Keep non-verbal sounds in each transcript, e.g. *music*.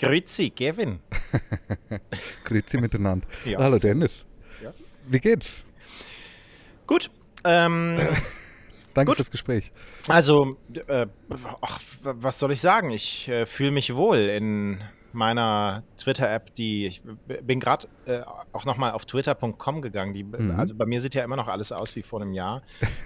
Grüezi, Kevin. *laughs* Grüezi miteinander. Ja, Hallo so. Dennis. Ja. Wie geht's? Gut. Ähm, *laughs* Danke Gut. fürs Gespräch. also, äh, ach, was soll ich sagen? Ich äh, fühle mich wohl in meiner Twitter-App, die ich bin gerade äh, auch nochmal auf twitter.com gegangen. Die, Mhm. Also bei mir sieht ja immer noch alles aus wie vor einem Jahr.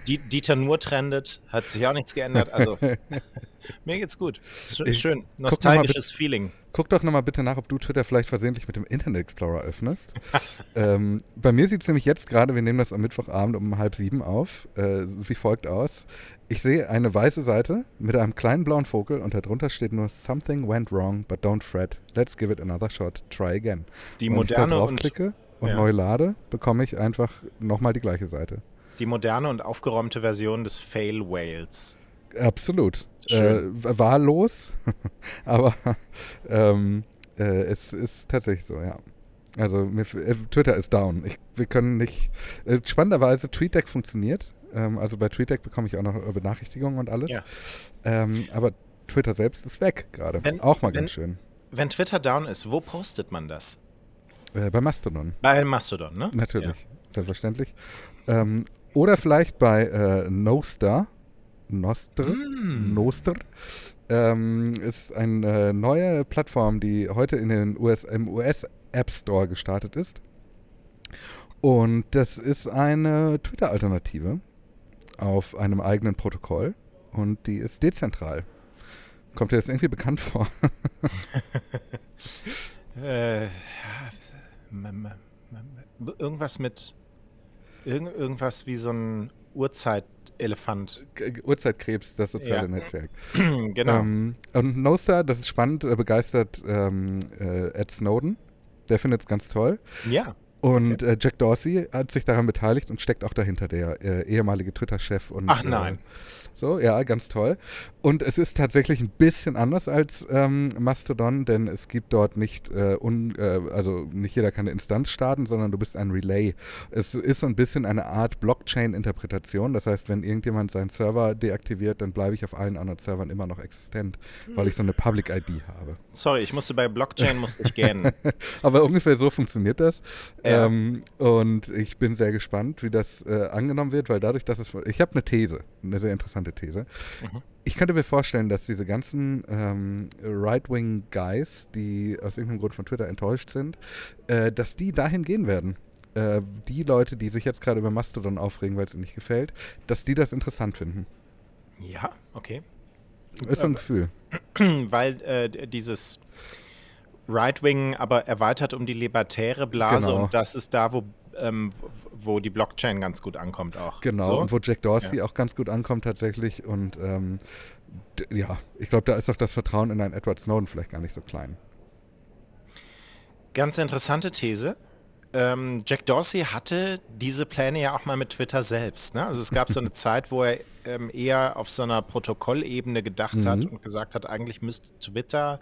Die, Dieter nur trendet, hat sich auch nichts geändert. Also *laughs* mir geht's gut. Schön, schön. guck nostalgisches Feeling. Guck doch nochmal bitte nach, ob du Twitter vielleicht versehentlich mit dem Internet Explorer öffnest. *laughs* ähm, bei mir sieht es nämlich jetzt gerade, wir nehmen das am Mittwochabend um halb sieben auf, äh, wie folgt aus. Ich sehe eine weiße Seite mit einem kleinen blauen Vogel und darunter steht nur Something went wrong, but don't fret. Let's give it another shot. Try again. Die und wenn ich da moderne und draufklicke und Ja. neu lade, bekomme ich einfach nochmal die gleiche Seite. die moderne und aufgeräumte Version des Fail Whales. Absolut. Äh, wahllos, *laughs* aber ähm, äh, es ist tatsächlich so, ja. Also äh, Twitter ist down. Ich, wir können nicht. Äh, spannenderweise, TweetDeck funktioniert. Ähm, also bei TweetDeck bekomme ich auch noch äh, Benachrichtigungen und alles. Ja. Ähm, aber Twitter selbst ist weg gerade. Auch mal wenn- ganz schön. Wenn Twitter down ist, wo postet man das? Äh, bei Mastodon, Bei Mastodon, ne? natürlich. Selbstverständlich. Ähm, oder vielleicht bei äh, Nostr. Nostr. Mm. Noster ähm, ist eine neue Plattform, die heute in den US, im US App Store gestartet ist. Und das ist eine Twitter-Alternative auf einem eigenen Protokoll und die ist dezentral. Kommt dir das irgendwie bekannt vor? *laughs* Äh, ja, irgendwas mit irgend, irgendwas wie so ein Urzeitelefant. Uhrzeitkrebs, das soziale Ja. Netzwerk. *clears throat* genau. Ähm, und Nostar, das ist spannend, äh, begeistert ähm, äh, Ed Snowden. Der findet es ganz toll. ja. Und äh, Jack Dorsey hat sich daran beteiligt und steckt auch dahinter, der äh, ehemalige Twitter-Chef. und Ach nein. So, ja, ganz toll. Und es ist tatsächlich ein bisschen anders als ähm, Mastodon, denn es gibt dort nicht, äh, un, äh, also nicht jeder kann eine Instanz starten, sondern du bist ein Relay. Es ist so ein bisschen eine Art Blockchain-Interpretation. Das heißt, wenn irgendjemand seinen Server deaktiviert, dann bleibe ich auf allen anderen Servern immer noch existent, weil ich so eine Public-ID habe. Sorry, ich musste bei Blockchain musste ich gähnen. *laughs* Aber ungefähr so funktioniert das. Ja. Ähm, und ich bin sehr gespannt, wie das äh, angenommen wird, weil dadurch, dass es. Ich habe eine These, eine sehr interessante These. Mhm. Ich könnte mir vorstellen, dass diese ganzen ähm, Right-Wing-Guys, die aus irgendeinem Grund von Twitter enttäuscht sind, äh, dass die dahin gehen werden. Äh, die Leute, die sich jetzt gerade über Mastodon aufregen, weil es ihnen nicht gefällt, dass die das interessant finden. ja, okay. Ist so ein Gefühl. Weil äh, dieses Right-Wing aber erweitert um die libertäre Blase Genau. und das ist da, wo, ähm, wo die Blockchain ganz gut ankommt auch. Genau, So? und wo Jack Dorsey auch ganz gut ankommt tatsächlich. Und ähm, ja, ich glaube, da ist auch das Vertrauen in einen Edward Snowden vielleicht gar nicht so klein. Ganz interessante These. Ähm, Jack Dorsey hatte diese Pläne ja auch mal mit Twitter selbst. Ne? Also es gab so eine *laughs* Zeit, wo er ähm, eher auf so einer Protokollebene gedacht hat Mhm. und gesagt hat, eigentlich müsste Twitter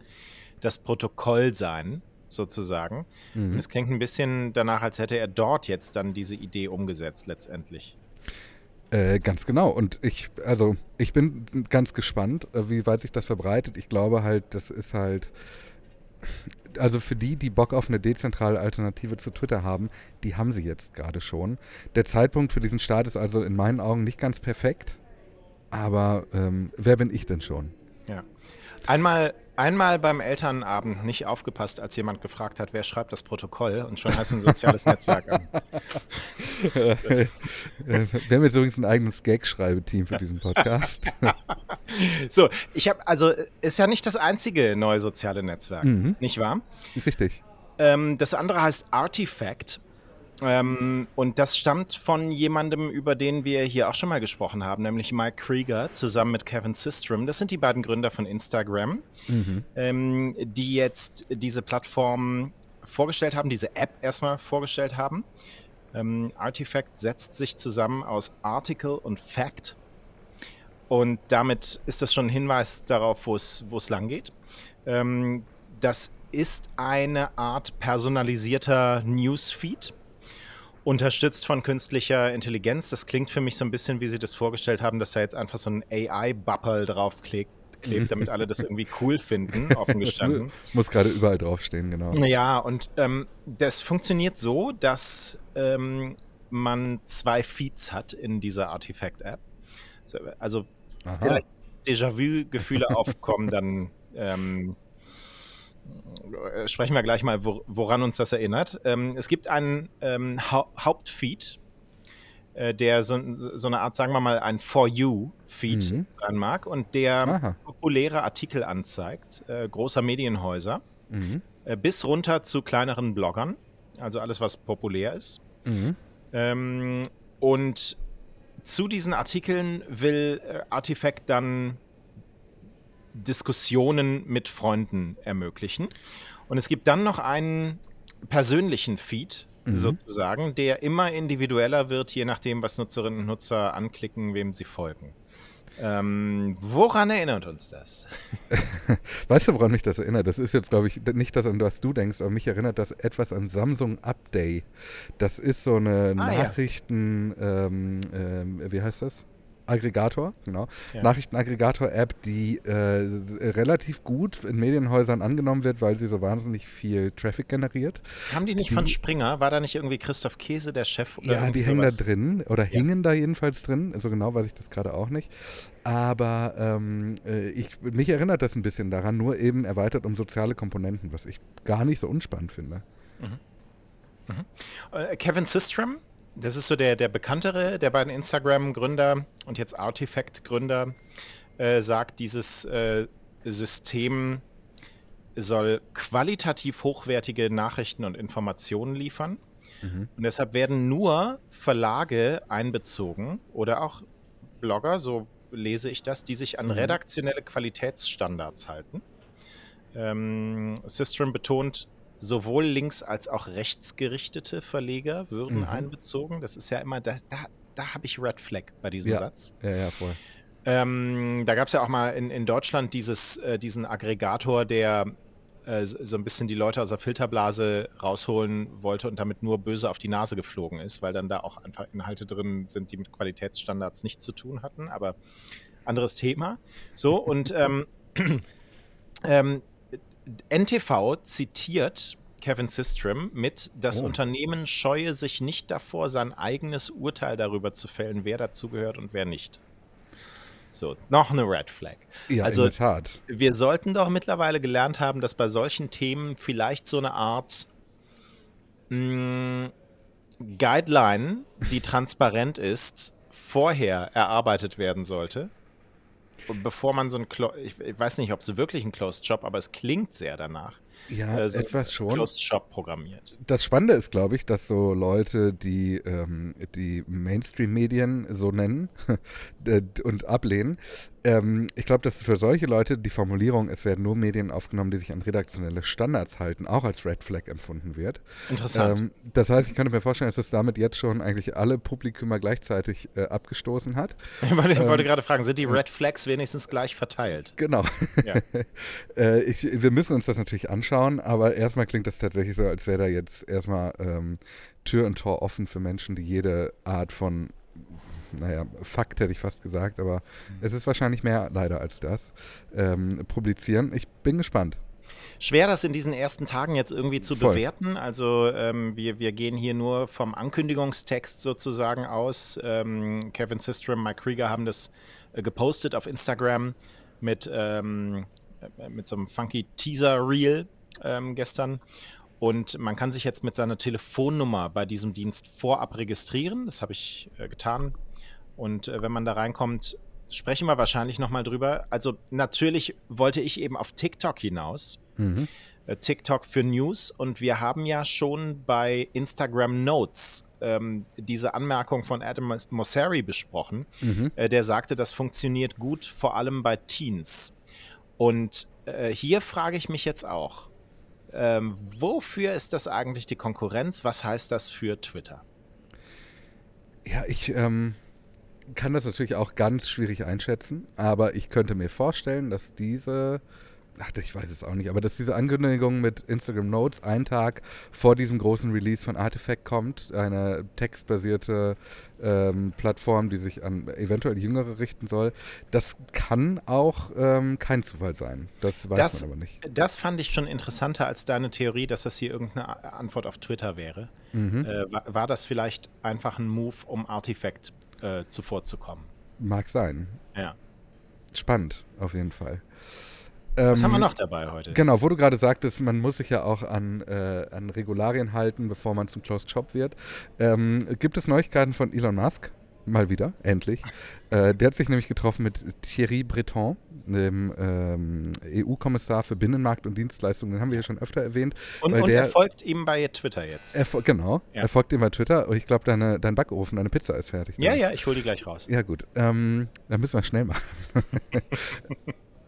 das Protokoll sein, sozusagen. Und Mhm. es klingt ein bisschen danach, als hätte er dort jetzt dann diese Idee umgesetzt letztendlich. Äh, ganz genau. Und ich, also, ich bin ganz gespannt, äh, wie weit sich das verbreitet. Ich glaube halt, das ist halt. Also für die, die Bock auf eine dezentrale Alternative zu Twitter haben, die haben sie jetzt gerade schon. Der Zeitpunkt für diesen Start ist also in meinen Augen nicht ganz perfekt. Aber ähm, wer bin ich denn schon? Einmal, einmal beim Elternabend nicht aufgepasst, als jemand gefragt hat, wer schreibt das Protokoll und schon hast du ein soziales Netzwerk an. *laughs* Wir haben jetzt übrigens ein eigenes Gag-Schreibeteam für diesen Podcast. *laughs* So, ich habe, also ist ja nicht das einzige neue soziale Netzwerk, Mhm. nicht wahr? Richtig. Ähm, das andere heißt Artifact. Ähm, und das stammt von jemandem, über den wir hier auch schon mal gesprochen haben, nämlich Mike Krieger zusammen mit Kevin Systrom. Das sind die beiden Gründer von Instagram, Mhm. ähm, die jetzt diese Plattform vorgestellt haben, diese App erstmal vorgestellt haben. Ähm, Artifact setzt sich zusammen aus Article und Fact. Und damit ist das schon ein Hinweis darauf, wo es lang geht. Ähm, das ist eine Art personalisierter Newsfeed, unterstützt von künstlicher Intelligenz. Das klingt für mich so ein bisschen, wie Sie das vorgestellt haben, dass da jetzt einfach so ein AI-Bubble drauf klick- klebt, damit alle das irgendwie cool finden, *laughs* offen gestanden. muss, gerade überall draufstehen, genau. Ja, und ähm, das funktioniert so, dass ähm, man zwei Feeds hat in dieser Artifact-App. Also, vielleicht Déjà-vu-Gefühle *laughs* aufkommen, dann ähm, sprechen wir gleich mal, woran uns das erinnert. Ähm, es gibt einen ähm, ha Hauptfeed, äh, der so, so, eine Art, sagen wir mal, ein For You-Feed mhm. sein mag und der Aha. populäre Artikel anzeigt, äh, großer Medienhäuser, mhm. äh, bis runter zu kleineren Bloggern, also alles, was populär ist. Mhm. Ähm, und zu diesen Artikeln will äh, Artifact dann Diskussionen mit Freunden ermöglichen. Und es gibt dann noch einen persönlichen Feed, mhm. sozusagen, der immer individueller wird, je nachdem, was Nutzerinnen und Nutzer anklicken, wem sie folgen. Ähm, woran erinnert uns das? *laughs* weißt du, woran mich das erinnert? Das ist jetzt, glaube ich, nicht das, an was du denkst, aber mich erinnert das etwas an Samsung Update. Das ist so eine ah, Nachrichten, ja. ähm, ähm, wie heißt das? Aggregator, genau. Ja. Nachrichtenaggregator-App, die äh, relativ gut in Medienhäusern angenommen wird, weil sie so wahnsinnig viel Traffic generiert. Haben die nicht die, von Springer? War da nicht irgendwie Christoph Käse der Chef? Oder ja, die hängen da drin oder ja. hingen da jedenfalls drin. So genau weiß ich das gerade auch nicht. Aber ähm, äh, ich, mich erinnert das ein bisschen daran, nur eben erweitert um soziale Komponenten, was ich gar nicht so unspannend finde. Mhm. Mhm. Äh, Kevin Systrom das ist so der, der bekanntere der beiden Instagram-Gründer und jetzt Artifact-Gründer, äh, sagt, dieses äh, System soll qualitativ hochwertige Nachrichten und Informationen liefern. Mhm. Und deshalb werden nur Verlage einbezogen oder auch Blogger, so lese ich das, die sich an mhm. redaktionelle Qualitätsstandards halten. Ähm, System betont, sowohl links- als auch rechtsgerichtete Verleger würden mhm. einbezogen. Das ist ja immer, da, da, da habe ich Red Flag bei diesem ja. Satz. Ja, ja, voll. Ähm, da gab es ja auch mal in, in Deutschland dieses, äh, diesen Aggregator, der äh, so ein bisschen die Leute aus der Filterblase rausholen wollte und damit nur böse auf die Nase geflogen ist, weil dann da auch einfach Inhalte drin sind, die mit Qualitätsstandards nichts zu tun hatten. Aber anderes Thema. So, und ähm, *clears throat* ähm, NTV zitiert Kevin Systrom mit, das oh. Unternehmen scheue sich nicht davor, sein eigenes Urteil darüber zu fällen, wer dazugehört und wer nicht. So, noch eine Red Flag. Ja, also, in der Tat. Wir sollten doch mittlerweile gelernt haben, dass bei solchen Themen vielleicht so eine Art mh, mm, Guideline, die transparent ist, vorher erarbeitet werden sollte bevor man so ein, Clo ich, ich, weiß nicht, ob es wirklich ein Closed Shop, aber es klingt sehr danach. Ja, äh, so etwas schon. Closed Shop programmiert. Das Spannende ist, glaube ich, dass so Leute, die ähm, die Mainstream-Medien so nennen *laughs* und ablehnen, ähm, ich glaube, dass für solche Leute die Formulierung, es werden nur Medien aufgenommen, die sich an redaktionelle Standards halten, auch als Red Flag empfunden wird. Interessant. Ähm, das heißt, ich könnte mir vorstellen, dass es damit jetzt schon eigentlich alle Publikumer gleichzeitig äh, abgestoßen hat. *laughs* Ich wollte, ähm, wollte gerade fragen, sind die Red Flags wenigstens gleich verteilt? Genau. Ja. *laughs* äh, ich, wir müssen uns das natürlich anschauen, aber erstmal klingt das tatsächlich so, als wäre da jetzt erstmal ähm, Tür und Tor offen für Menschen, die jede Art von naja, Fakt hätte ich fast gesagt, aber mhm. es ist wahrscheinlich mehr leider als das, ähm, publizieren. Ich bin gespannt. Schwer, das in diesen ersten Tagen jetzt irgendwie zu Voll. bewerten. Also ähm, wir, wir gehen hier nur vom Ankündigungstext sozusagen aus. Ähm, Kevin Systrom, Mike Krieger haben das äh, gepostet auf Instagram mit, ähm, äh, mit so einem funky Teaser-Reel ähm, gestern. Und man kann sich jetzt mit seiner Telefonnummer bei diesem Dienst vorab registrieren. Das habe ich äh, getan. Und äh, wenn man da reinkommt, sprechen wir wahrscheinlich nochmal drüber. Also natürlich wollte ich eben auf TikTok hinaus. Mhm. Äh, TikTok für News. Und wir haben ja schon bei Instagram Notes ähm, diese Anmerkung von Adam Mosseri besprochen. Mhm. Äh, der sagte, das funktioniert gut, vor allem bei Teens. Und äh, hier frage ich mich jetzt auch, ähm, wofür ist das eigentlich die Konkurrenz? Was heißt das für Twitter? Ja, ich, ähm, kann das natürlich auch ganz schwierig einschätzen, aber ich könnte mir vorstellen, dass diese ach, ich weiß es auch nicht, aber dass diese Ankündigung mit Instagram Notes einen Tag vor diesem großen Release von Artifact kommt, eine textbasierte ähm, Plattform, die sich an eventuell Jüngere richten soll, das kann auch ähm, kein Zufall sein. Das weiß Das, man aber nicht. das fand ich schon interessanter als deine Theorie, dass das hier irgendeine Antwort auf Twitter wäre. Mhm. Äh, war, war das vielleicht einfach ein Move, um Artifact äh, zuvorzukommen? Mag sein. Ja. Spannend, auf jeden Fall. Was haben wir Ähm, noch dabei heute? Genau, wo du gerade sagtest, man muss sich ja auch an, äh, an Regularien halten, bevor man zum Closed Shop wird. Ähm, gibt es Neuigkeiten von Elon Musk? Mal wieder, endlich. äh, der hat sich nämlich getroffen mit Thierry Breton, dem ähm, EU-Kommissar für Binnenmarkt und Dienstleistungen. Den haben wir hier schon öfter erwähnt. Und, und der- er folgt ihm bei Twitter jetzt. Er, genau, Ja. er folgt ihm bei Twitter. Und ich glaube, dein Backofen, deine Pizza ist fertig. ja, ja, ich hole die gleich raus. Ja, gut. Ähm, dann müssen wir schnell machen. *laughs*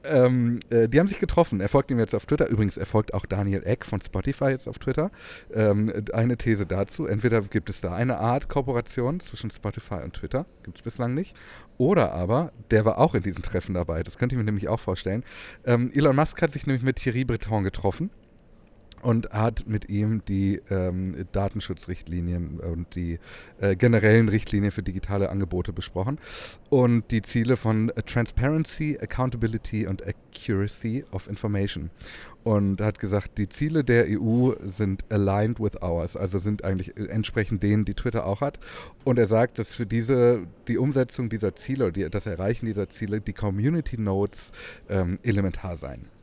ähm, äh, die haben sich getroffen. Er folgt ihm jetzt auf Twitter. Übrigens, er folgt auch Daniel Eck von Spotify jetzt auf Twitter. Ähm, eine These dazu. Entweder gibt es da eine Art Kooperation zwischen Spotify und Twitter. Gibt es bislang nicht. Oder aber, der war auch in diesem Treffen dabei. Das könnte ich mir nämlich auch vorstellen. Ähm, Elon Musk hat sich nämlich mit Thierry Breton getroffen und hat mit ihm die ähm, Datenschutzrichtlinien und die äh, generellen Richtlinien für digitale Angebote besprochen und die Ziele von Transparency, Accountability und Accuracy of Information. Und hat gesagt, die Ziele der EU sind aligned with ours, also sind eigentlich äh, entsprechend denen, die Twitter auch hat. Und er sagt, dass für diese, die Umsetzung dieser Ziele, die, das Erreichen dieser Ziele, die Community Nodes ähm, elementar seien.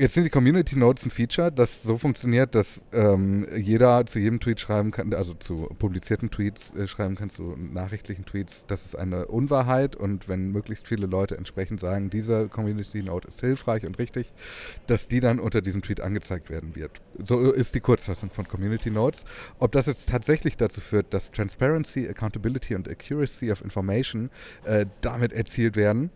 Jetzt sind die Community Notes ein Feature, das so funktioniert, dass ähm, jeder zu jedem Tweet schreiben kann, also zu publizierten Tweets äh, schreiben kann, zu nachrichtlichen Tweets, das ist eine Unwahrheit und wenn möglichst viele Leute entsprechend sagen, diese Community Note ist hilfreich und richtig, dass die dann unter diesem Tweet angezeigt werden wird. So ist die Kurzfassung von Community Notes. Ob das jetzt tatsächlich dazu führt, dass Transparency, Accountability und Accuracy of Information äh, damit erzielt werden,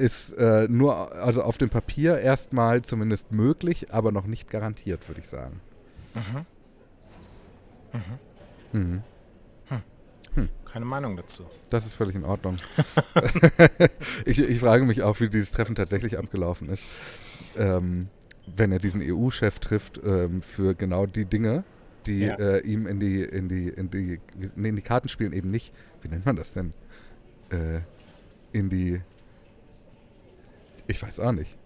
ist äh, nur, also auf dem Papier erstmal zumindest möglich, aber noch nicht garantiert, würde ich sagen. Mhm. Keine Meinung dazu. Das ist völlig in Ordnung. *laughs* ich, ich frage mich auch, wie dieses Treffen tatsächlich abgelaufen ist. Ähm, wenn er diesen EU-Chef trifft ähm, für genau die Dinge, die Ja. äh, ihm in die, in die, in die, nee, in die Karten spielen eben nicht. Wie nennt man das denn? Äh, in die, ich weiß auch nicht,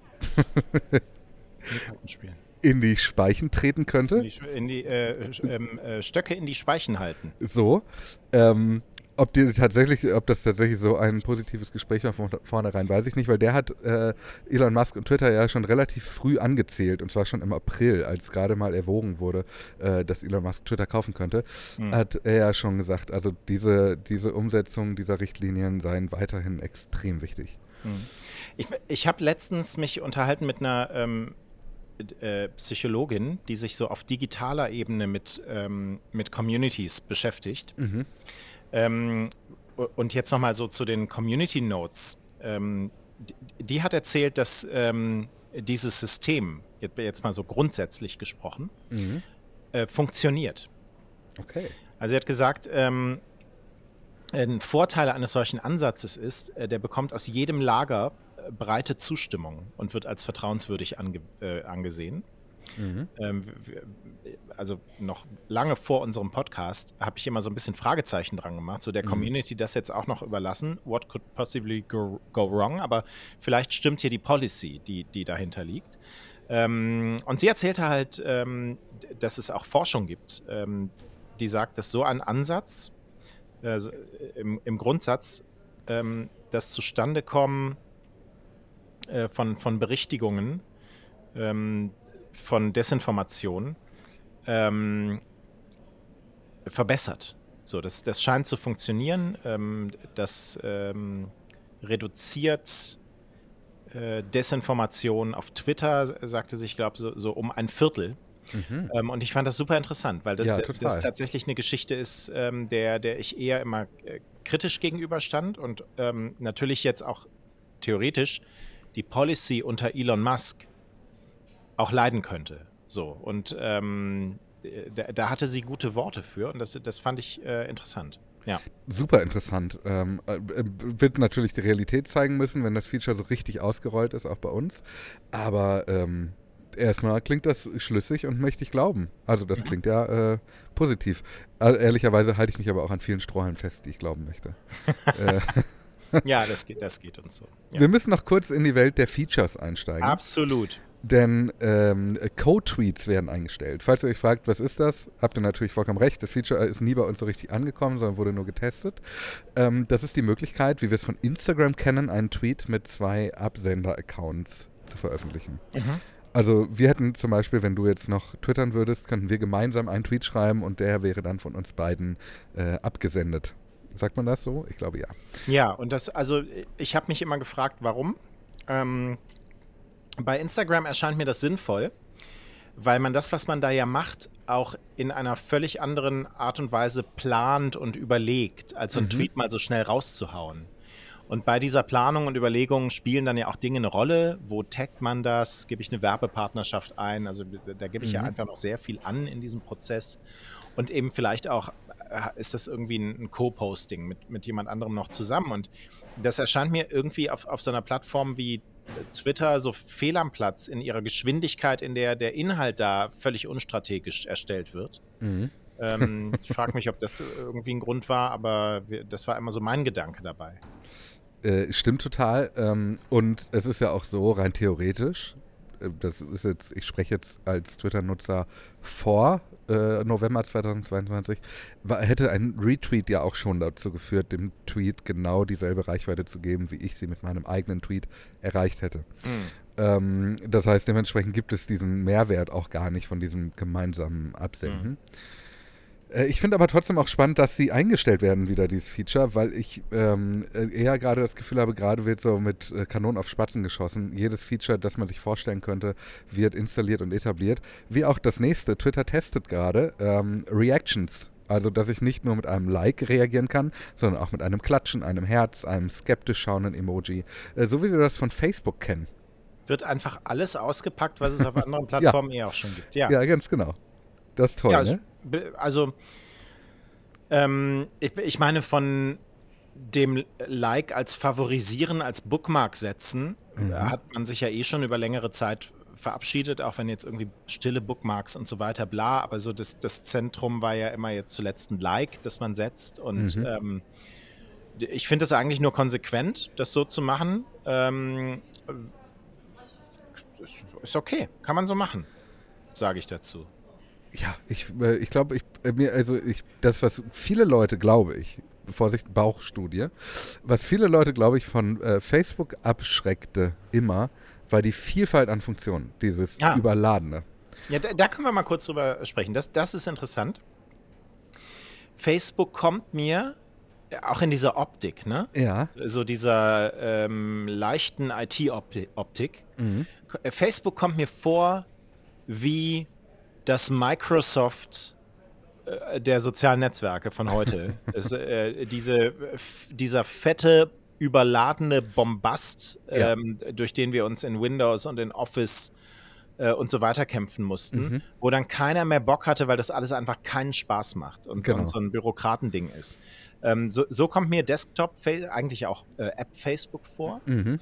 Die Karten spielen. in die Speichen treten könnte. In die, in die äh, ähm, äh, Stöcke in die Speichen halten. so. Ähm, ob die tatsächlich, ob das tatsächlich so ein positives Gespräch war von vornherein, weiß ich nicht, weil der hat äh, Elon Musk und Twitter ja schon relativ früh angezählt und zwar schon im April, als gerade mal erwogen wurde, äh, dass Elon Musk Twitter kaufen könnte, Hm. hat er ja schon gesagt, also diese, diese Umsetzung dieser Richtlinien seien weiterhin extrem wichtig. Ich, ich habe letztens mich unterhalten mit einer ähm, äh, Psychologin, die sich so auf digitaler Ebene mit, ähm, mit Communities beschäftigt. Mhm. Ähm, und jetzt nochmal so zu den Community Notes. Ähm, die, die hat erzählt, dass ähm, dieses System, jetzt, jetzt mal so grundsätzlich gesprochen, Mhm. äh, funktioniert. Okay. Also sie hat gesagt, ähm, ein Vorteil eines solchen Ansatzes ist, äh, der bekommt aus jedem Lager äh, breite Zustimmung und wird als vertrauenswürdig ange äh, angesehen. Mhm. Ähm, w- also noch lange vor unserem Podcast habe ich immer so ein bisschen Fragezeichen dran gemacht, so der Mhm. Community das jetzt auch noch überlassen. What could possibly go, go wrong? Aber vielleicht stimmt hier die Policy, die, die dahinter liegt. Ähm, und sie erzählte halt, ähm, dass es auch Forschung gibt, ähm, die sagt, dass so ein Ansatz äh, so, äh, im, im Grundsatz ähm, das Zustandekommen äh, von, von Berichtigungen ähm, von Desinformation ähm, verbessert. So, das, das scheint zu funktionieren. Ähm, das ähm, reduziert äh, Desinformation auf Twitter, sagte sich, ich glaube, so, so um ein Viertel. Mhm. Ähm, und ich fand das super interessant, weil das, Ja, das tatsächlich eine Geschichte ist, ähm, der, der ich eher immer äh, kritisch gegenüberstand und ähm, natürlich jetzt auch theoretisch die Policy unter Elon Musk auch leiden könnte. So, und ähm, da, da hatte sie gute Worte für und das, das fand ich äh, interessant. Ja. Super interessant. Ähm, äh, wird natürlich die Realität zeigen müssen, wenn das Feature so richtig ausgerollt ist, auch bei uns. Aber ähm, erstmal klingt das schlüssig und möchte ich glauben. Also das klingt ja äh, positiv. Äh, ehrlicherweise halte ich mich aber auch an vielen Strohhalmen fest, die ich glauben möchte. *laughs* äh, *laughs* ja, das geht, das geht uns so. Ja. Wir müssen noch kurz in die Welt der Features einsteigen. Absolut. Denn ähm, Code-Tweets werden eingestellt. Falls ihr euch fragt, was ist das, habt ihr natürlich vollkommen recht. Das Feature ist nie bei uns so richtig angekommen, sondern wurde nur getestet. Ähm, das ist die Möglichkeit, wie wir es von Instagram kennen, einen Tweet mit zwei Absender-Accounts zu veröffentlichen. Mhm. Also wir hätten zum Beispiel, wenn du jetzt noch twittern würdest, könnten wir gemeinsam einen Tweet schreiben und der wäre dann von uns beiden äh, abgesendet. Sagt man das so? Ich glaube ja. Ja, und das, also ich habe mich immer gefragt, warum. Ähm, bei Instagram erscheint mir das sinnvoll, weil man das, was man da ja macht, auch in einer völlig anderen Art und Weise plant und überlegt, als so ein mhm. Tweet mal so schnell rauszuhauen. Und bei dieser Planung und Überlegung spielen dann ja auch Dinge eine Rolle. Wo taggt man das? Gebe ich eine Werbepartnerschaft ein? Also da gebe ich mhm. ja einfach noch sehr viel an in diesem Prozess. Und eben vielleicht auch äh, ist das irgendwie ein, Co-Posting mit, mit jemand anderem noch zusammen. Und das erscheint mir irgendwie auf, auf so einer Plattform wie Twitter so fehl am Platz in ihrer Geschwindigkeit, in der der Inhalt da völlig unstrategisch erstellt wird. Mhm. ähm, ich frage *laughs* mich, ob das irgendwie ein Grund war, aber das war immer so mein Gedanke dabei. Äh, stimmt total. Ähm, und es ist ja auch so, rein theoretisch, äh, das ist jetzt, ich spreche jetzt als Twitter-Nutzer vor äh, November 2022, war, hätte ein Retweet ja auch schon dazu geführt, dem Tweet genau dieselbe Reichweite zu geben, wie ich sie mit meinem eigenen Tweet erreicht hätte. Mhm. Ähm, das heißt, dementsprechend gibt es diesen Mehrwert auch gar nicht von diesem gemeinsamen Absenden. Mhm. Äh, ich finde aber trotzdem auch spannend, dass sie eingestellt werden, wieder dieses Feature, weil ich ähm, äh, eher gerade das Gefühl habe, gerade wird so mit äh, Kanonen auf Spatzen geschossen. Jedes Feature, das man sich vorstellen könnte, wird installiert und etabliert. Wie auch das nächste, Twitter testet gerade ähm, Reactions. Also, dass ich nicht nur mit einem Like reagieren kann, sondern auch mit einem Klatschen, einem Herz, einem skeptisch schauenden Emoji. Äh, so wie wir das von Facebook kennen. Wird einfach alles ausgepackt, was es auf *laughs* anderen Plattformen ja. eh auch schon gibt. Ja, ja ganz genau. Das ist toll, ja, ne? Also ähm, ich, ich meine von dem Like als Favorisieren, als Bookmark setzen, mhm. hat man sich ja eh schon über längere Zeit verabschiedet, auch wenn jetzt irgendwie stille Bookmarks und so weiter, bla, aber so das, das Zentrum war ja immer jetzt zuletzt ein Like, das man setzt und mhm. ähm, ich finde es eigentlich nur konsequent, das so zu machen. Ähm, ist okay, kann man so machen, sage ich dazu ja, ich, äh, ich glaube, ich, äh, mir, also ich, das, was viele Leute, glaube ich, Vorsicht, Bauchstudie, was viele Leute, glaube ich, von äh, Facebook abschreckte immer, war die Vielfalt an Funktionen, dieses ja. Überladene. Ja, da, da, können wir mal kurz drüber sprechen. Das, das ist interessant. Facebook kommt mir auch in dieser Optik, ne? Ja. So dieser ähm, leichten IT-Optik. Mhm. Facebook kommt mir vor wie dass Microsoft äh, der sozialen Netzwerke von heute, *laughs* es, äh, diese, dieser fette, überladene Bombast, ja. ähm, durch den wir uns in Windows und in Office äh, und so weiter kämpfen mussten, mhm. wo dann keiner mehr Bock hatte, weil das alles einfach keinen Spaß macht und, genau. und so ein Bürokratending ist. Ähm, so, so, kommt mir Desktop, eigentlich auch äh, App Facebook vor. Mhm.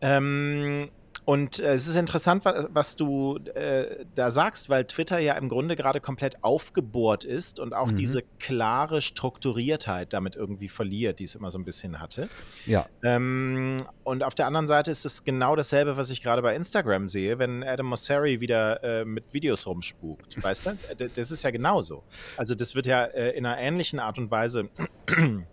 Ähm, und äh, es ist interessant, was, was du äh, da sagst, weil Twitter ja im Grunde gerade komplett aufgebohrt ist und auch mhm. diese klare Strukturiertheit damit irgendwie verliert, die es immer so ein bisschen hatte. Ja. Ähm, und auf der anderen Seite ist es genau dasselbe, was ich gerade bei Instagram sehe, wenn Adam Mosseri wieder äh, mit Videos rumspukt. *laughs* Weißt du? Das ist ja genauso. Also, das wird ja äh, in einer ähnlichen Art und Weise. *clears throat*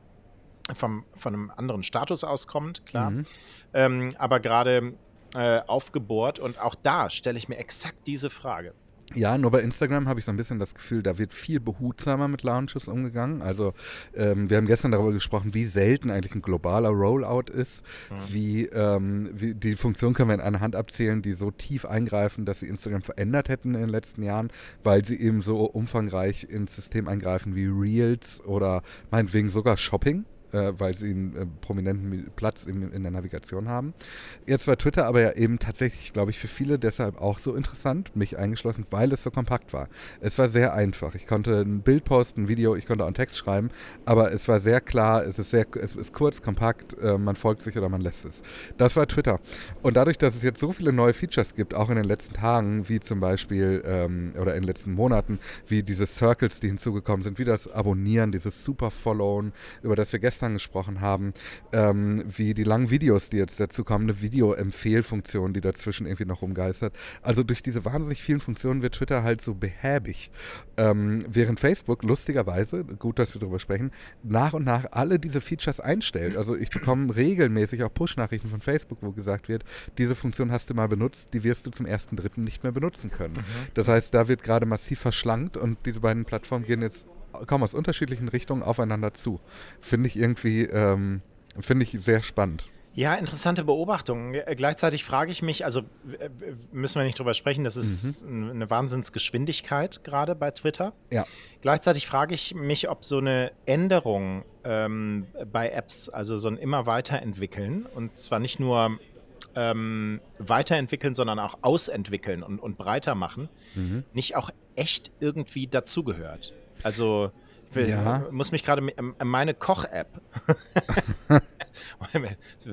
vom, von einem anderen Status auskommt, klar. Mhm. Ähm, aber gerade äh, aufgebohrt und auch da stelle ich mir exakt diese Frage. Ja, nur bei Instagram habe ich so ein bisschen das Gefühl, da wird viel behutsamer mit Launches umgegangen. Also ähm, wir haben gestern darüber gesprochen, wie selten eigentlich ein globaler Rollout ist. Mhm. Wie, ähm, wie, die Funktion können wir in einer Hand abzählen, die so tief eingreifen, dass sie Instagram verändert hätten in den letzten Jahren, weil sie eben so umfangreich ins System eingreifen wie Reels oder meinetwegen sogar Shopping äh, weil sie einen äh, prominenten Platz in, in, der Navigation haben. Jetzt war Twitter aber ja eben tatsächlich, glaube ich, für viele deshalb auch so interessant, mich eingeschlossen, weil es so kompakt war. Es war sehr einfach. Ich konnte ein Bild posten, ein Video, ich konnte auch einen Text schreiben, aber es war sehr klar, es ist, sehr, es ist kurz, kompakt, äh, man folgt sich oder man lässt es. Das war Twitter. Und dadurch, dass es jetzt so viele neue Features gibt, auch in den letzten Tagen, wie zum Beispiel, ähm, oder in den letzten Monaten, wie diese Circles, die hinzugekommen sind, wie das Abonnieren, dieses Super-Followen, über das wir gestern gesprochen haben, ähm, wie die langen Videos, die jetzt dazu kommen, eine Video-Empfehlfunktion, die dazwischen irgendwie noch rumgeistert. Also durch diese wahnsinnig vielen Funktionen wird Twitter halt so behäbig. Ähm, während Facebook lustigerweise, gut, dass wir darüber sprechen, nach und nach alle diese Features einstellt. Also ich bekomme regelmäßig auch Push-Nachrichten von Facebook, wo gesagt wird, diese Funktion hast du mal benutzt, die wirst du zum 1.3. nicht mehr benutzen können. Mhm. Das heißt, da wird gerade massiv verschlankt und diese beiden Plattformen gehen jetzt kommen aus unterschiedlichen Richtungen aufeinander zu. Finde ich irgendwie, ähm, finde ich sehr spannend. Ja, interessante Beobachtung. Gleichzeitig frage ich mich, also müssen wir nicht drüber sprechen, das ist mhm. eine Wahnsinnsgeschwindigkeit gerade bei Twitter. Ja. Gleichzeitig frage ich mich, ob so eine Änderung ähm, bei Apps, also so ein immer weiterentwickeln und zwar nicht nur ähm, weiterentwickeln, sondern auch ausentwickeln und, und breiter machen, mhm. nicht auch echt irgendwie dazugehört. Also ja. muss mich gerade meine Koch-App *laughs*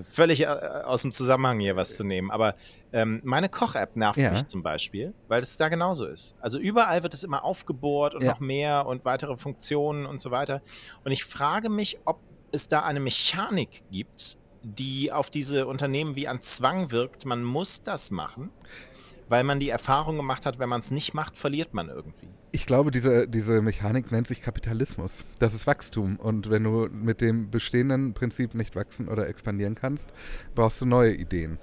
völlig äh, aus dem Zusammenhang hier was zu nehmen, aber ähm, meine Koch-App nervt ja. mich zum Beispiel, weil es da genauso ist. Also überall wird es immer aufgebohrt und ja. noch mehr und weitere Funktionen und so weiter. Und ich frage mich, ob es da eine Mechanik gibt, die auf diese Unternehmen wie ein Zwang wirkt. Man muss das machen weil man die Erfahrung gemacht hat, wenn man es nicht macht, verliert man irgendwie. Ich glaube, diese, diese Mechanik nennt sich Kapitalismus. Das ist Wachstum. Und wenn du mit dem bestehenden Prinzip nicht wachsen oder expandieren kannst, brauchst du neue Ideen.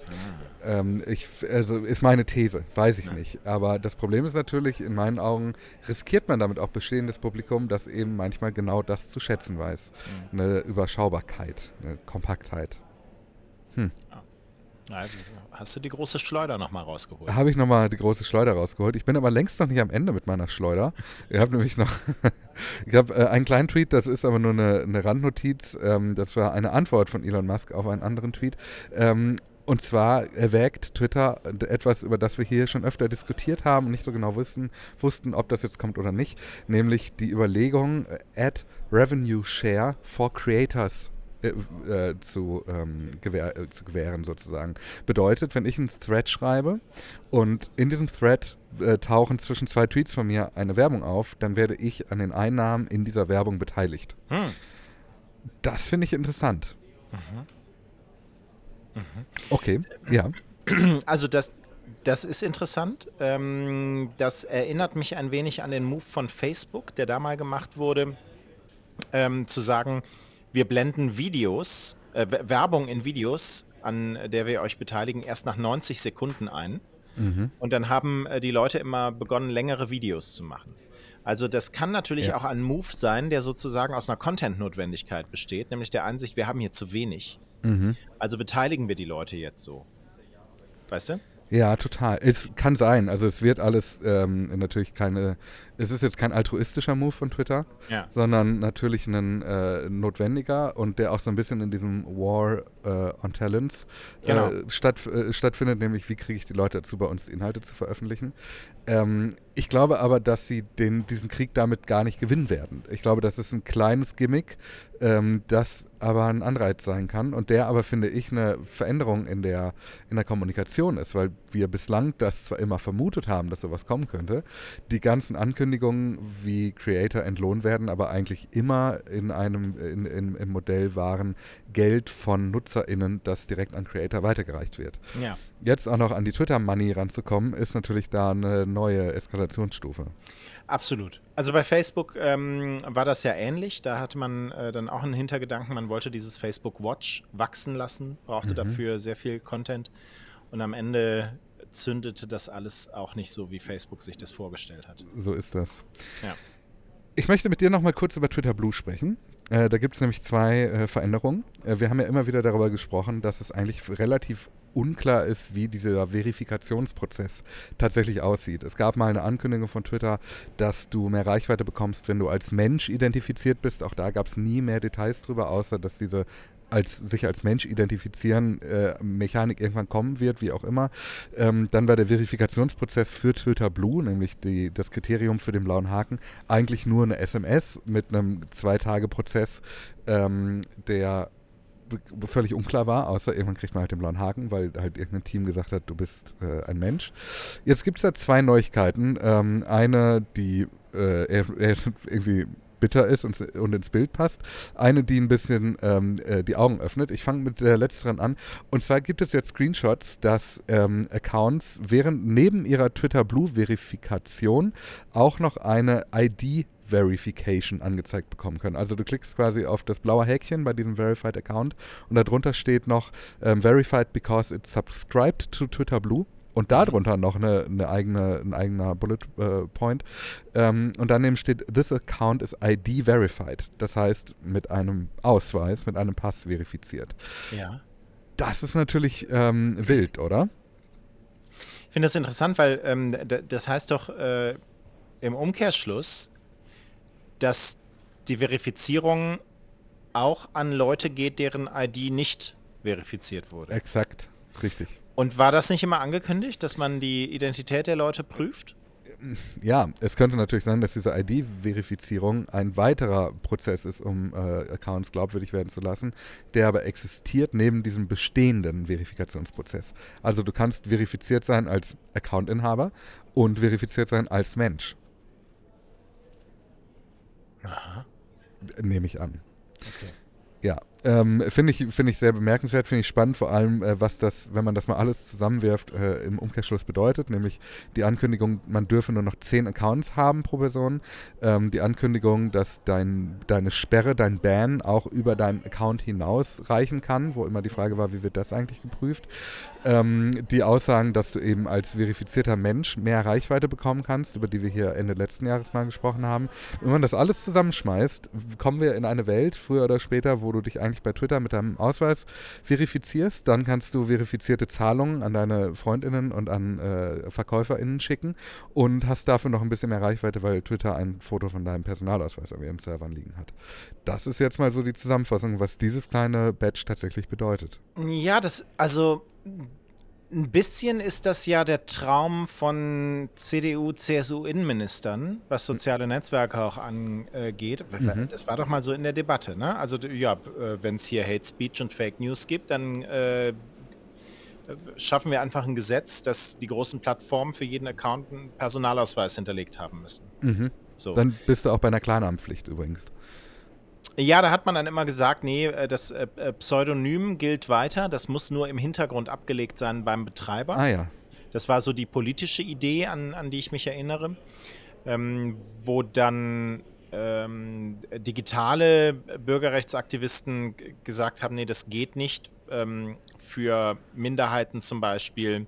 Ah. Ähm, ich, also ist meine These, weiß ich ja. nicht. Aber das Problem ist natürlich, in meinen Augen riskiert man damit auch bestehendes Publikum, das eben manchmal genau das zu schätzen weiß. Mhm. Eine Überschaubarkeit, eine Kompaktheit. Hm. Ja. Hast du die große Schleuder nochmal rausgeholt? Habe ich nochmal die große Schleuder rausgeholt. Ich bin aber längst noch nicht am Ende mit meiner Schleuder. Ich habe nämlich noch *laughs* ich habe äh, einen kleinen Tweet, das ist aber nur eine, eine Randnotiz. Ähm, das war eine Antwort von Elon Musk auf einen anderen Tweet. Ähm, und zwar erwägt Twitter etwas, über das wir hier schon öfter diskutiert haben und nicht so genau wissen, wussten, ob das jetzt kommt oder nicht, nämlich die Überlegung, äh, Add Revenue Share for Creators äh, äh, zu, ähm, gewähr, äh, zu gewähren sozusagen. Bedeutet, wenn ich einen Thread schreibe und in diesem Thread äh, tauchen zwischen zwei Tweets von mir eine Werbung auf, dann werde ich an den Einnahmen in dieser Werbung beteiligt. Hm. Das finde ich interessant. Mhm. Mhm. Okay, ja. Also das, das ist interessant. Ähm, das erinnert mich ein wenig an den Move von Facebook, der da mal gemacht wurde, ähm, zu sagen, wir blenden Videos, äh, Werbung in Videos, an der wir euch beteiligen, erst nach 90 Sekunden ein. Mhm. Und dann haben äh, die Leute immer begonnen, längere Videos zu machen. Also das kann natürlich ja. auch ein Move sein, der sozusagen aus einer Content-Notwendigkeit besteht, nämlich der Ansicht, wir haben hier zu wenig. Mhm. Also beteiligen wir die Leute jetzt so. Weißt du? Ja, total. Es kann sein. Also es wird alles ähm, natürlich keine es ist jetzt kein altruistischer Move von Twitter, ja. sondern natürlich ein äh, notwendiger und der auch so ein bisschen in diesem War äh, on Talents äh, genau. statt, äh, stattfindet, nämlich wie kriege ich die Leute dazu, bei uns Inhalte zu veröffentlichen. Ähm, ich glaube aber, dass sie den, diesen Krieg damit gar nicht gewinnen werden. Ich glaube, das ist ein kleines Gimmick, ähm, das aber ein Anreiz sein kann und der aber, finde ich, eine Veränderung in der, in der Kommunikation ist, weil wir bislang das zwar immer vermutet haben, dass sowas kommen könnte, die ganzen Ankündigungen Ankündigungen, wie Creator entlohnt werden, aber eigentlich immer in einem in, in, im Modell waren Geld von NutzerInnen, das direkt an Creator weitergereicht wird. Ja. Jetzt auch noch an die Twitter-Money ranzukommen, ist natürlich da eine neue Eskalationsstufe. Absolut. Also bei Facebook ähm, war das ja ähnlich. Da hatte man äh, dann auch einen Hintergedanken, man wollte dieses Facebook Watch wachsen lassen, brauchte mhm. dafür sehr viel Content. Und am Ende zündete das alles auch nicht so, wie Facebook sich das vorgestellt hat. So ist das. Ja. Ich möchte mit dir noch mal kurz über Twitter Blue sprechen. Äh, da gibt es nämlich zwei äh, Veränderungen. Äh, wir haben ja immer wieder darüber gesprochen, dass es eigentlich relativ unklar ist, wie dieser Verifikationsprozess tatsächlich aussieht. Es gab mal eine Ankündigung von Twitter, dass du mehr Reichweite bekommst, wenn du als Mensch identifiziert bist. Auch da gab es nie mehr Details drüber, außer dass diese als, sich als Mensch identifizieren, äh, Mechanik irgendwann kommen wird, wie auch immer. Ähm, dann war der Verifikationsprozess für Twitter Blue, nämlich die, das Kriterium für den blauen Haken, eigentlich nur eine SMS mit einem Zwei-Tage-Prozess, ähm, der völlig unklar war, außer irgendwann kriegt man halt den blauen Haken, weil halt irgendein Team gesagt hat, du bist äh, ein Mensch. Jetzt gibt es da zwei Neuigkeiten. Ähm, eine, die äh, irgendwie bitter ist und, und, ins Bild passt. Eine, die ein bisschen ähm, äh, die Augen öffnet. Ich fange mit der letzteren an. Und zwar gibt es jetzt Screenshots, dass ähm, Accounts während neben ihrer Twitter Blue Verifikation auch noch eine ID Verification angezeigt bekommen können. Also du klickst quasi auf das blaue Häkchen bei diesem Verified Account und darunter steht noch ähm, Verified because it's subscribed to Twitter Blue und darunter noch eine, eine eigene, ein eigener Bullet äh, Point. Ähm, und daneben steht, this account is ID verified. Das heißt, mit einem Ausweis, mit einem Pass verifiziert. Ja. Das ist natürlich ähm, wild, oder? Ich finde das interessant, weil ähm, das heißt doch äh, im Umkehrschluss, dass die Verifizierung auch an Leute geht, deren ID nicht verifiziert wurde. Exakt, richtig. Und war das nicht immer angekündigt, dass man die Identität der Leute prüft? Ja, es könnte natürlich sein, dass diese ID-Verifizierung ein weiterer Prozess ist, um äh, Accounts glaubwürdig werden zu lassen, der aber existiert neben diesem bestehenden Verifikationsprozess. Also du kannst verifiziert sein als Accountinhaber und verifiziert sein als Mensch. Aha. Nehme ich an. Okay. Ja, ähm, finde ich, find ich sehr bemerkenswert, finde ich spannend, vor allem, äh, was das, wenn man das mal alles zusammenwirft, äh, im Umkehrschluss bedeutet, nämlich die Ankündigung, man dürfe nur noch zehn Accounts haben pro Person, ähm, die Ankündigung, dass dein, deine Sperre, dein Ban auch über deinen Account hinaus reichen kann, wo immer die Frage war, wie wird das eigentlich geprüft, ähm, die Aussagen, dass du eben als verifizierter Mensch mehr Reichweite bekommen kannst, über die wir hier Ende letzten Jahres mal gesprochen haben. Wenn man das alles zusammenschmeißt, kommen wir in eine Welt, früher oder später, wo du dich eigentlich bei Twitter mit deinem Ausweis verifizierst. Dann kannst du verifizierte Zahlungen an deine Freundinnen und an äh, Verkäuferinnen schicken und hast dafür noch ein bisschen mehr Reichweite, weil Twitter ein Foto von deinem Personalausweis auf ihren Servern liegen hat. Das ist jetzt mal so die Zusammenfassung, was dieses kleine Badge tatsächlich bedeutet. Ja, das, also ein bisschen ist das ja der Traum von CDU, CSU-Innenministern, was soziale Netzwerke auch angeht. Mhm. Das war doch mal so in der Debatte, ne? Also ja, äh, wenn es hier Hate Speech und Fake News gibt, dann äh, schaffen wir einfach ein Gesetz, dass die großen Plattformen für jeden Account einen Personalausweis hinterlegt haben müssen. Mhm. So. Dann bist du auch bei einer Klarnamenpflicht übrigens. Ja, da hat man dann immer gesagt, nee, äh, das äh, äh, Pseudonym gilt weiter, das muss nur im Hintergrund abgelegt sein beim Betreiber. Ah ja. Das war so die politische Idee, an, an die ich mich erinnere, ähm, wo dann ähm, digitale Bürgerrechtsaktivisten gesagt haben, nee, das geht nicht ähm, für Minderheiten zum Beispiel,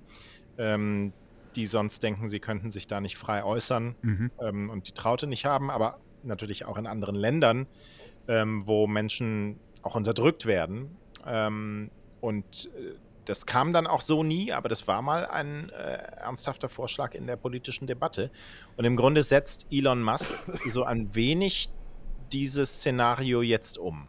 ähm, die sonst denken, sie könnten sich da nicht frei äußern mhm. Ähm, und die Traute nicht haben, aber natürlich auch in anderen Ländern ähm, wo Menschen auch unterdrückt werden. Ähm, und äh, das kam dann auch so nie, aber das war mal ein äh, ernsthafter Vorschlag in der politischen Debatte. Und im Grunde setzt Elon Musk so ein wenig dieses Szenario jetzt um.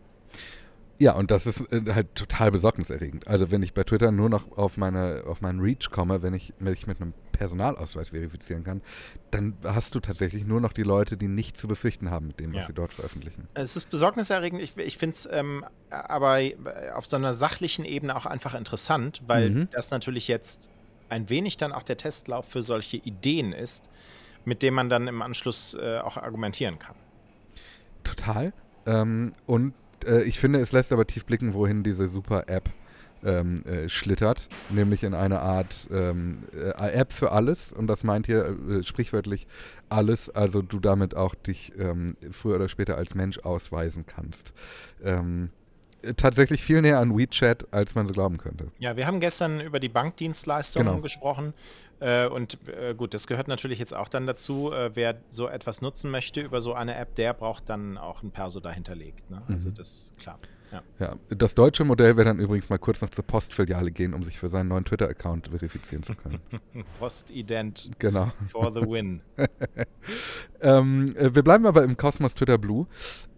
Ja, und das ist äh, halt total besorgniserregend. Also wenn ich bei Twitter nur noch auf meine auf meinen Reach komme, wenn ich mich mit einem Personalausweis verifizieren kann, dann hast du tatsächlich nur noch die Leute, die nichts zu befürchten haben mit dem, was ja. sie dort veröffentlichen. Es ist besorgniserregend. Ich, ich finde es ähm, aber auf so einer sachlichen Ebene auch einfach interessant, weil mhm. das natürlich jetzt ein wenig dann auch der Testlauf für solche Ideen ist, mit denen man dann im Anschluss äh, auch argumentieren kann. Total. Ähm, und äh, ich finde, es lässt aber tief blicken, wohin diese Super-App ähm, äh, schlittert, nämlich in eine Art ähm, äh, App für alles und das meint hier äh, sprichwörtlich alles, also du damit auch dich ähm, früher oder später als Mensch ausweisen kannst. Ähm, tatsächlich viel näher an WeChat, als man so glauben könnte. Ja, wir haben gestern über die Bankdienstleistungen genau. gesprochen. Äh, und äh, gut, das gehört natürlich jetzt auch dann dazu. Äh, wer so etwas nutzen möchte über so eine App, der braucht dann auch ein Perso dahinterlegt. Ne? Also mhm. das klar. Ja. ja. Das deutsche Modell wäre dann übrigens mal kurz noch zur Postfiliale gehen, um sich für seinen neuen Twitter-Account verifizieren zu können. *laughs* Postident genau. for the win. *laughs* ähm, äh, wir bleiben aber im Kosmos Twitter Blue.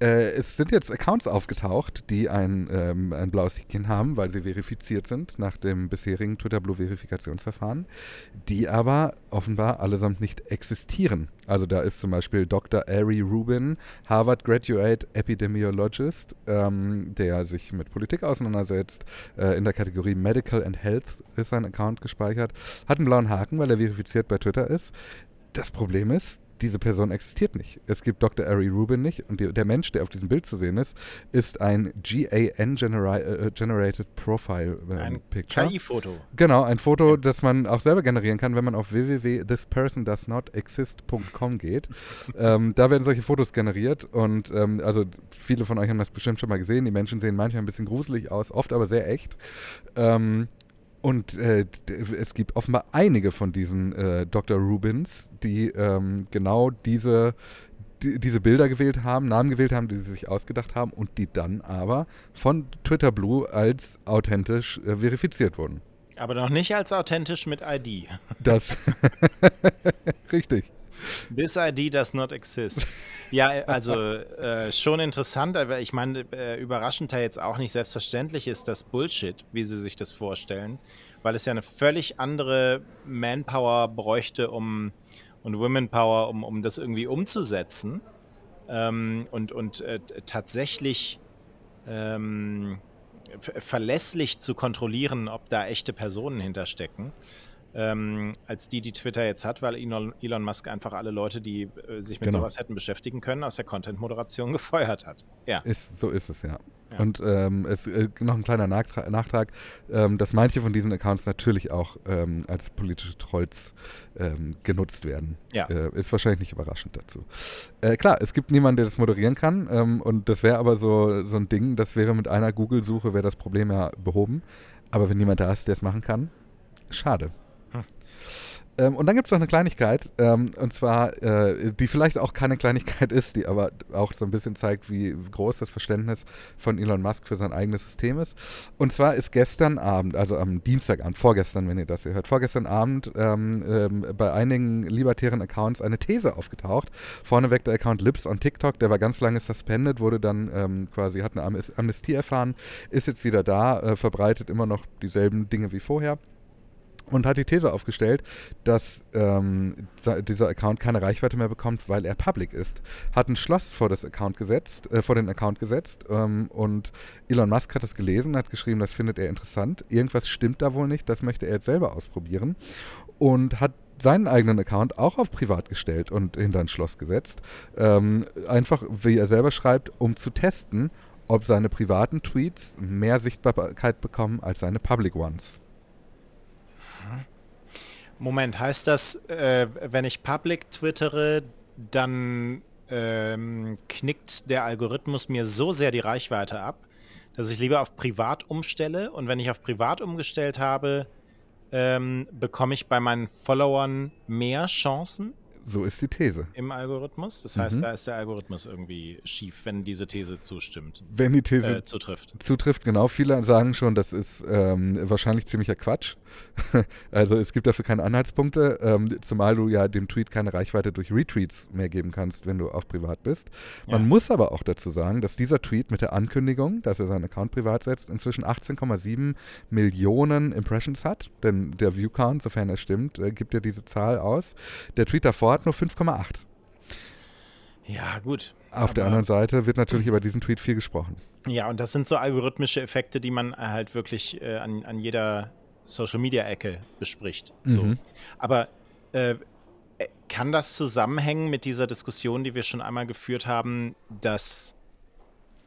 Äh, es sind jetzt Accounts aufgetaucht, die ein, ähm, ein blaues Häkchen haben, weil sie verifiziert sind nach dem bisherigen Twitter Blue Verifikationsverfahren, die aber offenbar allesamt nicht existieren. Also da ist zum Beispiel Dr. Ari Rubin, Harvard Graduate Epidemiologist, ähm, der sich mit Politik auseinandersetzt. Äh, in der Kategorie Medical and Health ist sein Account gespeichert. Hat einen blauen Haken, weil er verifiziert bei Twitter ist. Das Problem ist, diese Person existiert nicht. Es gibt Dr. Ari Rubin nicht und die, der Mensch, der auf diesem Bild zu sehen ist, ist ein GAN-generated äh, Profile äh, ein Picture. KI-Foto. Genau, ein Foto, das man auch selber generieren kann, wenn man auf www.thispersondoesnotexist.com geht. *laughs* ähm, da werden solche Fotos generiert und ähm, also viele von euch haben das bestimmt schon mal gesehen. Die Menschen sehen manchmal ein bisschen gruselig aus, oft aber sehr echt. Ähm, und äh, es gibt offenbar einige von diesen äh, Dr. Rubins, die ähm, genau diese, die, diese Bilder gewählt haben, Namen gewählt haben, die sie sich ausgedacht haben und die dann aber von Twitter Blue als authentisch äh, verifiziert wurden. Aber noch nicht als authentisch mit ID. Das. *laughs* *laughs* Richtig. This ID does not exist. Ja, also äh, schon interessant, aber ich meine, äh, überraschend ja jetzt auch nicht selbstverständlich ist das Bullshit, wie sie sich das vorstellen, weil es ja eine völlig andere Manpower bräuchte, um und Womenpower, um, um das irgendwie umzusetzen ähm, und, und äh, tatsächlich ähm, verlässlich zu kontrollieren, ob da echte Personen hinterstecken ähm, als die, die Twitter jetzt hat, weil Elon, Elon Musk einfach alle Leute, die äh, sich mit genau. sowas hätten beschäftigen können, aus der Content-Moderation *laughs* gefeuert hat. Ja. Ist, so ist es, ja. ja. Und ähm, es, äh, noch ein kleiner Nachtrag, Nachtrag ähm, dass manche von diesen Accounts natürlich auch ähm, als politische Trolls ähm, genutzt werden. Ja. Äh, ist wahrscheinlich nicht überraschend dazu. Äh, klar, es gibt niemanden, der das moderieren kann ähm, und das wäre aber so, so ein Ding, das wäre mit einer Google-Suche, wäre das Problem ja behoben. Aber wenn niemand da ist, der es machen kann, schade. Ähm, und dann gibt es noch eine Kleinigkeit, ähm, und zwar, äh, die vielleicht auch keine Kleinigkeit *laughs* ist, die aber auch so ein bisschen zeigt, wie groß das Verständnis von Elon Musk für sein eigenes System ist. Und zwar ist gestern Abend, also am Dienstagabend, vorgestern, wenn ihr das hier hört, vorgestern Abend ähm, ähm, bei einigen libertären Accounts eine These aufgetaucht. Vorneweg der Account Lips on TikTok, der war ganz lange suspended, wurde dann ähm, quasi, hat eine Amnestie erfahren, ist jetzt wieder da, äh, verbreitet immer noch dieselben Dinge wie vorher und hat die These aufgestellt, dass ähm, dieser Account keine Reichweite mehr bekommt, weil er public ist. Hat ein Schloss vor das Account gesetzt, äh, vor den Account gesetzt ähm, und Elon Musk hat das gelesen, hat geschrieben, das findet er interessant. Irgendwas stimmt da wohl nicht, das möchte er jetzt selber ausprobieren und hat seinen eigenen Account auch auf privat gestellt und hinter ein Schloss gesetzt. Ähm, einfach, wie er selber schreibt, um zu testen, ob seine privaten Tweets mehr Sichtbarkeit bekommen als seine Public Ones. Moment, heißt das, äh, wenn ich public twittere, dann ähm, knickt der Algorithmus mir so sehr die Reichweite ab, dass ich lieber auf privat umstelle und wenn ich auf privat umgestellt habe, ähm, bekomme ich bei meinen Followern mehr Chancen? So ist die These. Im Algorithmus. Das heißt, mhm. da ist der Algorithmus irgendwie schief, wenn diese These zustimmt. Wenn die These äh, zutrifft. Zutrifft, genau. Viele sagen schon, das ist ähm, wahrscheinlich ziemlicher Quatsch. *laughs* also es gibt dafür keine Anhaltspunkte, ähm, zumal du ja dem Tweet keine Reichweite durch Retweets mehr geben kannst, wenn du auf privat bist. Man ja. muss aber auch dazu sagen, dass dieser Tweet mit der Ankündigung, dass er seinen Account privat setzt, inzwischen 18,7 Millionen Impressions hat. Denn der Viewcount, sofern er stimmt, äh, gibt ja diese Zahl aus. Der Tweet davor hat nur 5,8. Ja, gut. Auf der anderen Seite wird natürlich über diesen Tweet viel gesprochen. Ja, und das sind so algorithmische Effekte, die man halt wirklich äh, an, an jeder Social-Media-Ecke bespricht. So. Mhm. Aber äh, kann das zusammenhängen mit dieser Diskussion, die wir schon einmal geführt haben, dass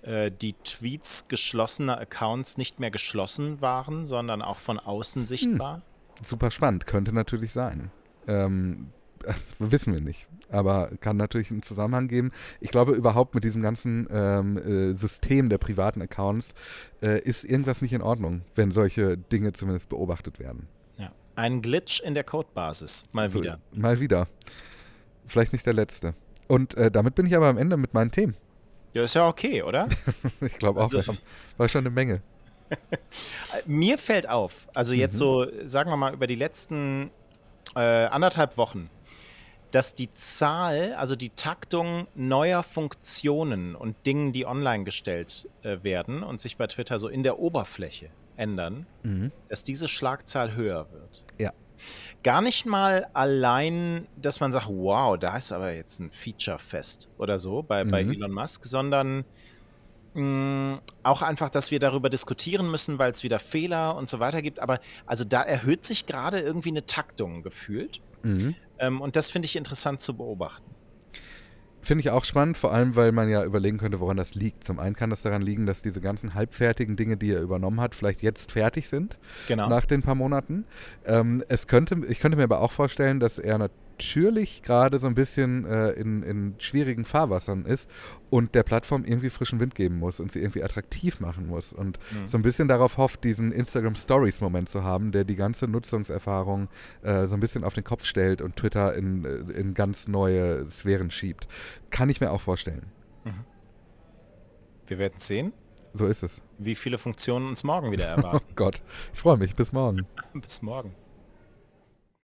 äh, die Tweets geschlossener Accounts nicht mehr geschlossen waren, sondern auch von außen sichtbar? Hm. Super spannend, könnte natürlich sein. Ähm, *laughs* wissen wir nicht. Aber kann natürlich einen Zusammenhang geben. Ich glaube, überhaupt mit diesem ganzen ähm, äh, System der privaten Accounts äh, ist irgendwas nicht in Ordnung, wenn solche Dinge zumindest beobachtet werden. Ja. Ein Glitch in der Codebasis. Mal also, wieder. Mal wieder. Vielleicht nicht der letzte. Und äh, damit bin ich aber am Ende mit meinen Themen. Ja, ist ja okay, oder? *laughs* ich glaube auch, also, war schon eine Menge. *laughs* Mir fällt auf, also jetzt mhm. so, sagen wir mal, über die letzten äh, anderthalb Wochen, dass die Zahl, also die Taktung neuer Funktionen und Dingen, die online gestellt äh, werden und sich bei Twitter so in der Oberfläche ändern, mhm. dass diese Schlagzahl höher wird. Ja. Gar nicht mal allein, dass man sagt, wow, da ist aber jetzt ein Feature-Fest oder so bei, mhm. bei Elon Musk, sondern mh, mm, auch einfach, dass wir darüber diskutieren müssen, weil es wieder Fehler und so weiter gibt. Aber also da erhöht sich gerade irgendwie eine Taktung gefühlt. Mhm. Ähm, und das finde ich interessant zu beobachten. Finde ich auch spannend, vor allem, weil man ja überlegen könnte, woran das liegt. Zum einen kann das daran liegen, dass diese ganzen halbfertigen Dinge, die er übernommen hat, vielleicht jetzt fertig sind. Genau. Nach den paar Monaten. Ähm, es könnte, ich könnte mir aber auch vorstellen, dass er natürlich gerade so ein bisschen äh, in, in schwierigen Fahrwassern ist und der Plattform irgendwie frischen Wind geben muss und sie irgendwie attraktiv machen muss und mhm. so ein bisschen darauf hofft, diesen Instagram Stories Moment zu haben, der die ganze Nutzungserfahrung äh, so ein bisschen auf den Kopf stellt und Twitter in, äh, in ganz neue Sphären schiebt. Kann ich mir auch vorstellen. Mhm. Wir werden sehen. So ist es. Wie viele Funktionen uns morgen wieder *laughs* erwarten. oh Gott, ich freue mich. Bis morgen. *laughs* Bis morgen.